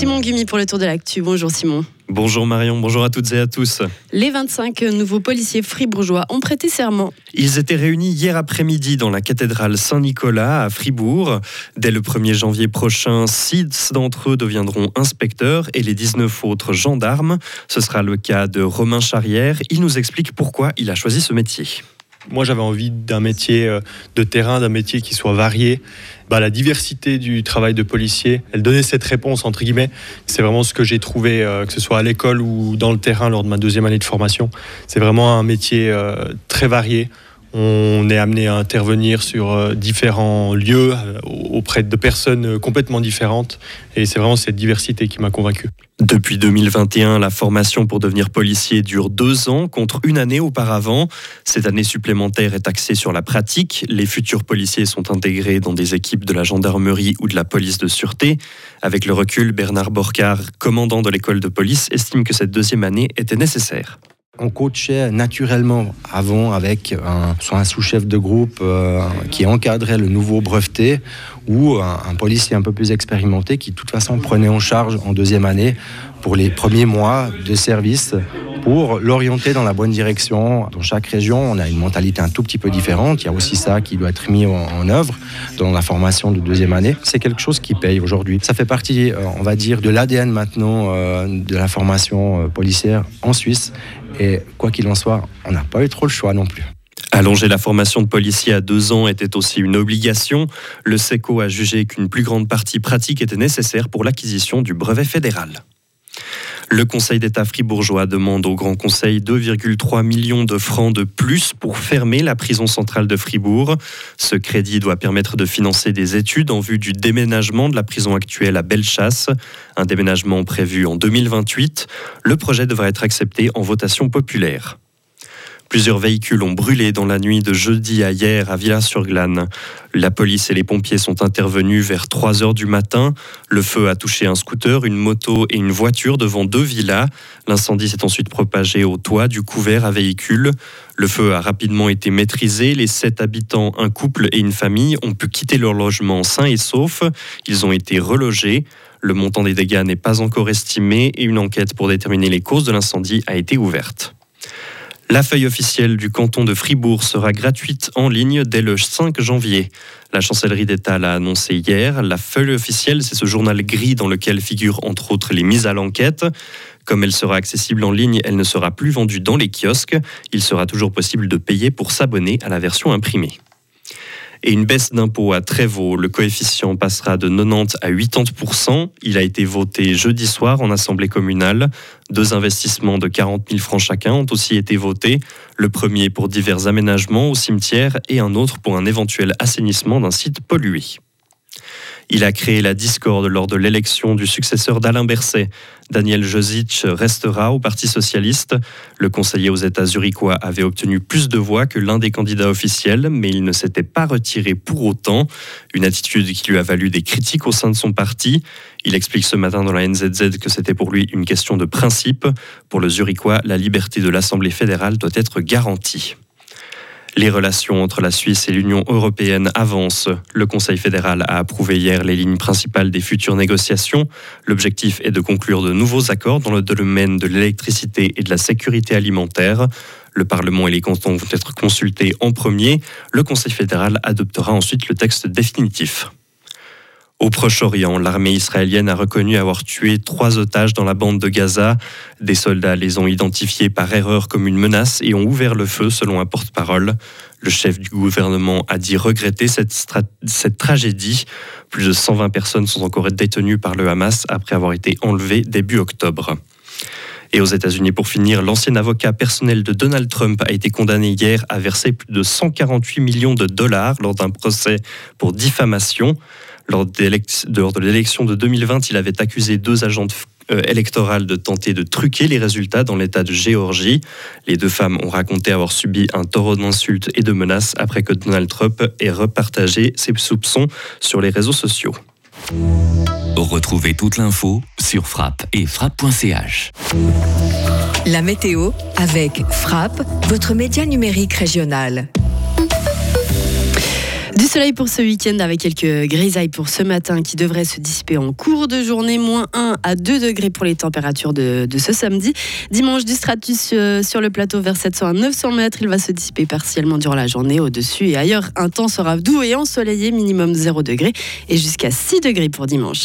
Simon Gumi pour le tour de l'actu. Bonjour Simon. Bonjour Marion, bonjour à toutes et à tous. Les 25 nouveaux policiers fribourgeois ont prêté serment. Ils étaient réunis hier après-midi dans la cathédrale Saint-Nicolas à Fribourg. Dès le 1er janvier prochain, 6 d'entre eux deviendront inspecteurs et les 19 autres gendarmes. Ce sera le cas de Romain Charrière. Il nous explique pourquoi il a choisi ce métier. Moi, j'avais envie d'un métier euh, de terrain, d'un métier qui soit varié. Bah, la diversité du travail de policier, elle donnait cette réponse, entre guillemets. C'est vraiment ce que j'ai trouvé, euh, que ce soit à l'école ou dans le terrain lors de ma deuxième année de formation. C'est vraiment un métier euh, très varié. On est amené à intervenir sur différents lieux auprès de personnes complètement différentes. Et c'est vraiment cette diversité qui m'a convaincu. Depuis 2021, la formation pour devenir policier dure deux ans contre une année auparavant. Cette année supplémentaire est axée sur la pratique. Les futurs policiers sont intégrés dans des équipes de la gendarmerie ou de la police de sûreté. Avec le recul, Bernard Borcard, commandant de l'école de police, estime que cette deuxième année était nécessaire on coachait naturellement avant avec un, soit un sous-chef de groupe euh, qui encadrait le nouveau breveté ou un, policier un peu plus expérimenté qui de toute façon prenait en charge en deuxième année pour les premiers mois de service pour l'orienter dans la bonne direction. Dans chaque région, on a une mentalité un tout petit peu différente. Il y a aussi ça qui doit être mis en, œuvre dans la formation de deuxième année. C'est quelque chose qui paye aujourd'hui. Ça fait partie, euh, on va dire, de l'ADN maintenant euh, de la formation policière en Suisse. Et quoi qu'il en soit, on n'a pas eu trop le choix non plus. Allonger la formation de policier à deux ans était aussi une obligation. Le SECO a jugé qu'une plus grande partie pratique était nécessaire pour l'acquisition du brevet fédéral. Le Conseil d'État fribourgeois demande au Grand Conseil 2,3 millions de francs de plus pour fermer la prison centrale de Fribourg. Ce crédit doit permettre de financer des études en vue du déménagement de la prison actuelle à Bellechasse, un déménagement prévu en 2028. Le projet devra être accepté en votation populaire. Plusieurs véhicules ont brûlé dans la nuit de jeudi à hier à Villars-sur-Glane. La police et les pompiers sont intervenus vers 3 heures du matin. Le feu a touché un scooter, une moto et une voiture devant deux villas. L'incendie s'est ensuite propagé au toit du couvert à véhicules. Le feu a rapidement été maîtrisé. Les sept habitants, un couple et une famille, ont pu quitter leur logement sains et saufs. Ils ont été relogés. Le montant des dégâts n'est pas encore estimé et une enquête pour déterminer les causes de l'incendie a été ouverte. La feuille officielle du canton de Fribourg sera gratuite en ligne dès le 5 janvier. La chancellerie d'État l'a annoncé hier. La feuille officielle, c'est ce journal gris dans lequel figurent entre autres les mises à l'enquête. Comme elle sera accessible en ligne, elle ne sera plus vendue dans les kiosques. Il sera toujours possible de payer pour s'abonner à la version imprimée et une baisse d'impôt à Trévaux. Le coefficient passera de 90 à 80% Il a été voté jeudi soir en assemblée communale. Deux investissements de 40 000 francs chacun ont aussi été votés. Le premier pour divers aménagements au cimetière et un autre pour un éventuel assainissement d'un site pollué. Il a créé la discorde lors de l'élection du successeur d'Alain Berset. Daniel Josic restera au Parti socialiste. Le conseiller aux États zurichois avait obtenu plus de voix que l'un des candidats officiels, mais il ne s'était pas retiré pour autant. Une attitude qui lui a valu des critiques au sein de son parti. Il explique ce matin dans la NZZ que c'était pour lui une question de principe. Pour le Zurichois, la liberté de l'Assemblée fédérale doit être garantie. Les relations entre la Suisse et l'Union européenne avancent. Le Conseil fédéral a approuvé hier les lignes principales des futures négociations. L'objectif est de conclure de nouveaux accords dans le domaine de l'électricité et de la sécurité alimentaire. Le Parlement et les cantons vont être consultés en premier. Le Conseil fédéral adoptera ensuite le texte définitif. Au Proche-Orient, l'armée israélienne a reconnu avoir tué trois otages dans la bande de Gaza. Des soldats les ont identifiés par erreur comme une menace et ont ouvert le feu selon un porte-parole. Le chef du gouvernement a dit regretter cette, tragédie. Plus de 120 personnes sont encore détenues par le Hamas après avoir été enlevées début octobre. Et aux États-Unis, pour finir, l'ancien avocat personnel de Donald Trump a été condamné hier à verser plus de 148 millions de dollars lors d'un procès pour diffamation. Lors de l'élection de 2020, il avait accusé deux agents euh, électorales de tenter de truquer les résultats dans l'État de Géorgie. Les deux femmes ont raconté avoir subi un taureau d'insultes et de menaces après que Donald Trump ait repartagé ses soupçons sur les réseaux sociaux. Retrouvez toute l'info sur frappe et frappe.ch. La météo avec Frappe, votre média numérique régional. Soleil pour ce week-end avec quelques grisailles pour ce matin qui devraient se dissiper en cours de journée. Moins 1 à 2 degrés pour les températures de, ce samedi. Dimanche, du stratus euh, sur le plateau vers 700 à 900 mètres. Il va se dissiper partiellement durant la journée au-dessus et ailleurs. Un temps sera doux et ensoleillé, minimum 0 degré et jusqu'à 6 degrés pour dimanche.